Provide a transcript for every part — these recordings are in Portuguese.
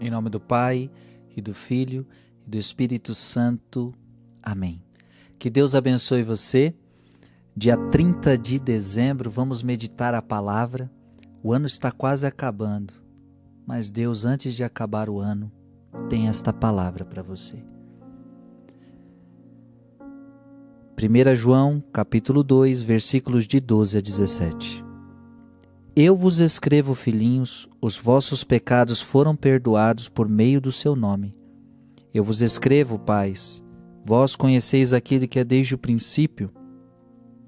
Em nome do Pai, e do Filho, e do Espírito Santo. Amém. Que Deus abençoe você. Dia 30 de dezembro, vamos meditar a palavra. O ano está quase acabando, mas Deus, antes de acabar o ano, tem esta palavra para você. 1 João, capítulo 2, versículos de 12 a 17. Eu vos escrevo, filhinhos, os vossos pecados foram perdoados por meio do seu nome. Eu vos escrevo, pais, vós conheceis aquele que é desde o princípio.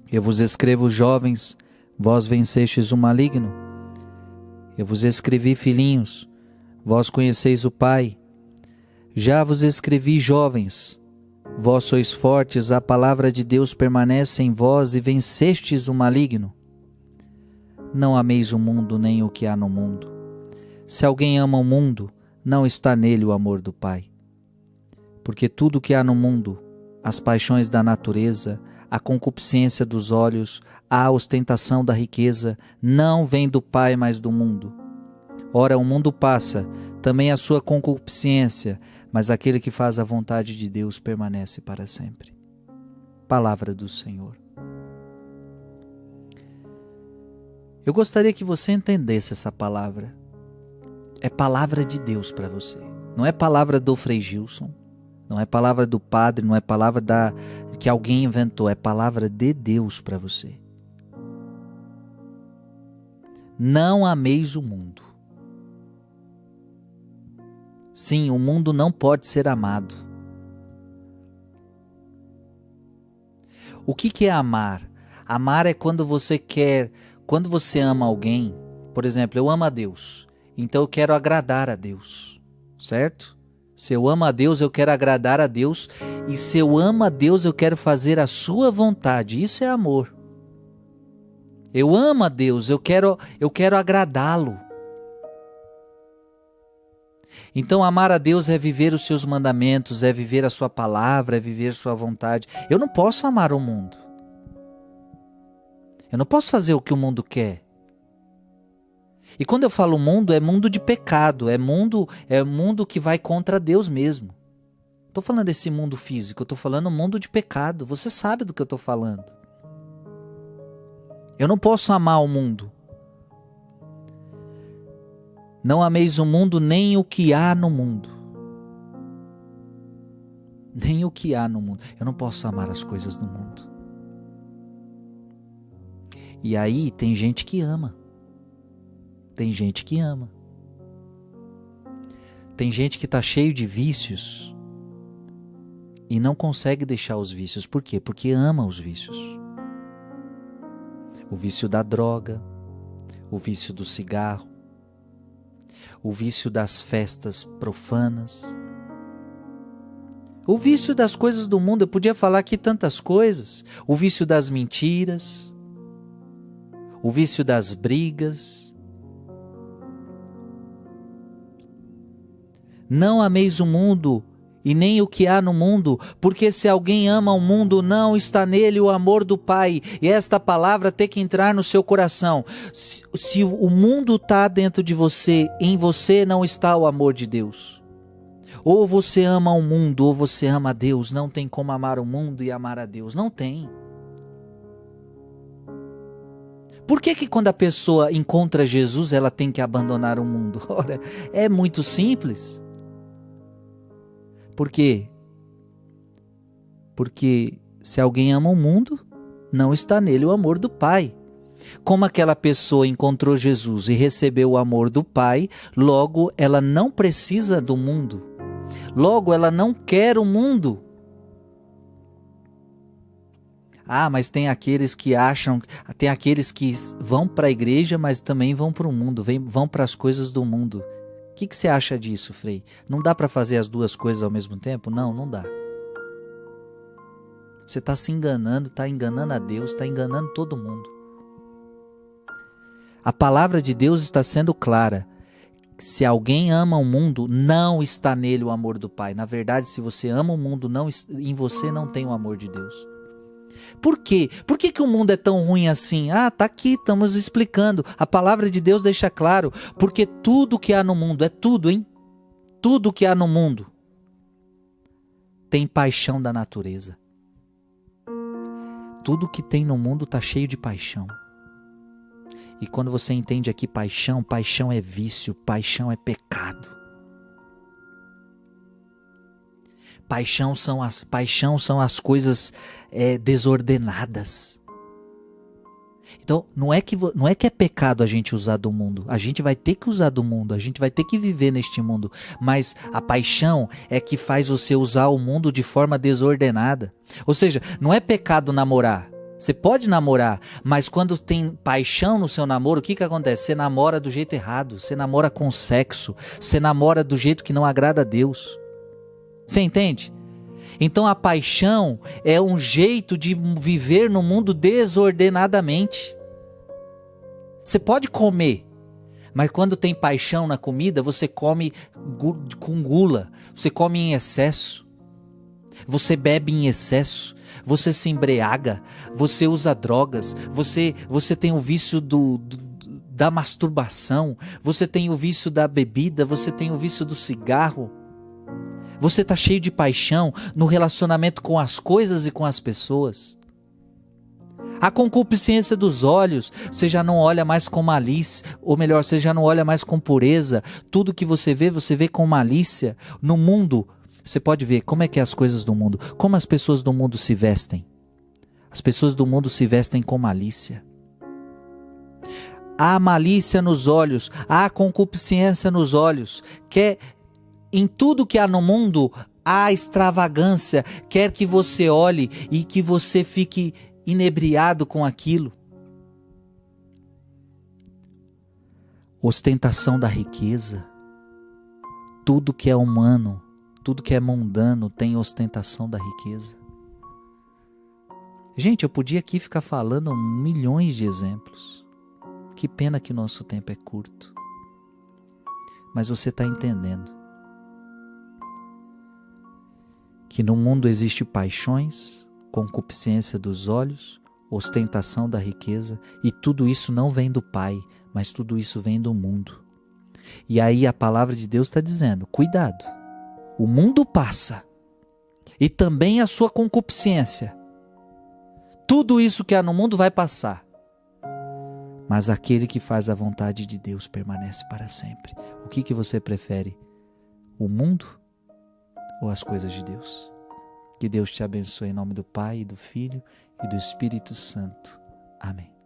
Eu vos escrevo, jovens, vós vencestes o maligno. Eu vos escrevi, filhinhos, vós conheceis o Pai. Já vos escrevi, jovens, vós sois fortes, a palavra de Deus permanece em vós e vencestes o maligno. Não ameis o mundo nem o que há no mundo. Se alguém ama o mundo, não está nele o amor do Pai. Porque tudo o que há no mundo, as paixões da natureza, a concupiscência dos olhos, a ostentação da riqueza, não vem do Pai, mas do mundo. Ora, o mundo passa, também a sua concupiscência, mas aquele que faz a vontade de Deus permanece para sempre. Palavra do Senhor. Eu gostaria que você entendesse essa palavra. É palavra de Deus para você. Não é palavra do Frei Gilson, não é palavra do padre, não é palavra da que alguém inventou, é palavra de Deus para você. Não ameis o mundo. Sim, o mundo não pode ser amado. O que, que é amar? Amar é quando você quer quando você ama alguém, por exemplo, eu amo a Deus, então eu quero agradar a Deus, certo? Se eu amo a Deus, eu quero agradar a Deus, e se eu amo a Deus, eu quero fazer a sua vontade. Isso é amor. Eu amo a Deus, eu quero, eu quero agradá-lo. Então, amar a Deus é viver os seus mandamentos, é viver a sua palavra, é viver sua vontade. Eu não posso amar o mundo. Eu não posso fazer o que o mundo quer. E quando eu falo mundo, é mundo de pecado, é mundo, é mundo que vai contra Deus mesmo. Estou falando desse mundo físico, estou falando mundo de pecado. Você sabe do que eu estou falando. Eu não posso amar o mundo. Não ameis o mundo nem o que há no mundo. Nem o que há no mundo. Eu não posso amar as coisas do mundo. E aí tem gente que ama. Tem gente que ama. Tem gente que está cheio de vícios e não consegue deixar os vícios. Por quê? Porque ama os vícios. O vício da droga, o vício do cigarro, o vício das festas profanas, o vício das coisas do mundo. Eu podia falar aqui tantas coisas. O vício das mentiras, o vício das brigas. Não ameis o mundo e nem o que há no mundo, porque se alguém ama o mundo, não está nele o amor do Pai. E esta palavra tem que entrar no seu coração. Se, se o mundo está dentro de você, em você não está o amor de Deus. Ou você ama o mundo, ou você ama Deus. Não tem como amar o mundo e amar a Deus. Não tem. Por que, que quando a pessoa encontra Jesus, ela tem que abandonar o mundo? Ora, é muito simples. Por quê? Porque se alguém ama o mundo, não está nele o amor do Pai. Como aquela pessoa encontrou Jesus e recebeu o amor do Pai, logo ela não precisa do mundo. Logo ela não quer o mundo. Ah, mas tem aqueles que acham, tem aqueles que vão para a igreja, mas também vão para o mundo, vão para as coisas do mundo. O que, que você acha disso, Frei? Não dá para fazer as duas coisas ao mesmo tempo? Não, não dá. Você está se enganando, está enganando a Deus, está enganando todo mundo. A palavra de Deus está sendo clara. Se alguém ama o mundo, não está nele o amor do Pai. Na verdade, se você ama o mundo, não, em você não tem o amor de Deus. Por quê? Por que, que o mundo é tão ruim assim? Ah, tá aqui, estamos explicando. A palavra de Deus deixa claro. Porque tudo que há no mundo, é tudo, hein? tudo que há no mundo tem paixão da natureza. Tudo que tem no mundo está cheio de paixão. E quando você entende aqui paixão, paixão é vício, paixão é pecado. Paixão são as, paixão são as coisas é, desordenadas. Então, não é, que, não é que é pecado a gente usar do mundo. A gente vai ter que usar do mundo, a gente vai ter que viver neste mundo. Mas a paixão é que faz você usar o mundo de forma desordenada. Ou seja, não é pecado namorar. Você pode namorar, mas quando tem paixão no seu namoro, o que, que acontece? Você namora do jeito errado, você namora com sexo, você namora do jeito que não agrada a Deus. Você entende? Então a paixão é um jeito de viver no mundo desordenadamente. Você pode comer, mas quando tem paixão na comida, você come com gula, você come em excesso, você bebe em excesso, você se embriaga, você usa drogas, você, você tem o vício do, do da masturbação, você tem o vício da bebida, você tem o vício do cigarro. Você está cheio de paixão no relacionamento com as coisas e com as pessoas. A concupiscência dos olhos, você já não olha mais com malícia, ou melhor, você já não olha mais com pureza. Tudo que você vê, você vê com malícia. No mundo, você pode ver como é que é as coisas do mundo, como as pessoas do mundo se vestem. As pessoas do mundo se vestem com malícia. Há malícia nos olhos, há concupiscência nos olhos. Quer em tudo que há no mundo há extravagância, quer que você olhe e que você fique inebriado com aquilo. Ostentação da riqueza. Tudo que é humano, tudo que é mundano tem ostentação da riqueza. Gente, eu podia aqui ficar falando milhões de exemplos. Que pena que nosso tempo é curto. Mas você está entendendo. Que no mundo existe paixões, concupiscência dos olhos, ostentação da riqueza, e tudo isso não vem do Pai, mas tudo isso vem do mundo. E aí a palavra de Deus está dizendo: cuidado, o mundo passa, e também a sua concupiscência. Tudo isso que há no mundo vai passar. Mas aquele que faz a vontade de Deus permanece para sempre. O que, que você prefere? O mundo ou as coisas de Deus. Que Deus te abençoe em nome do Pai, do Filho e do Espírito Santo. Amém.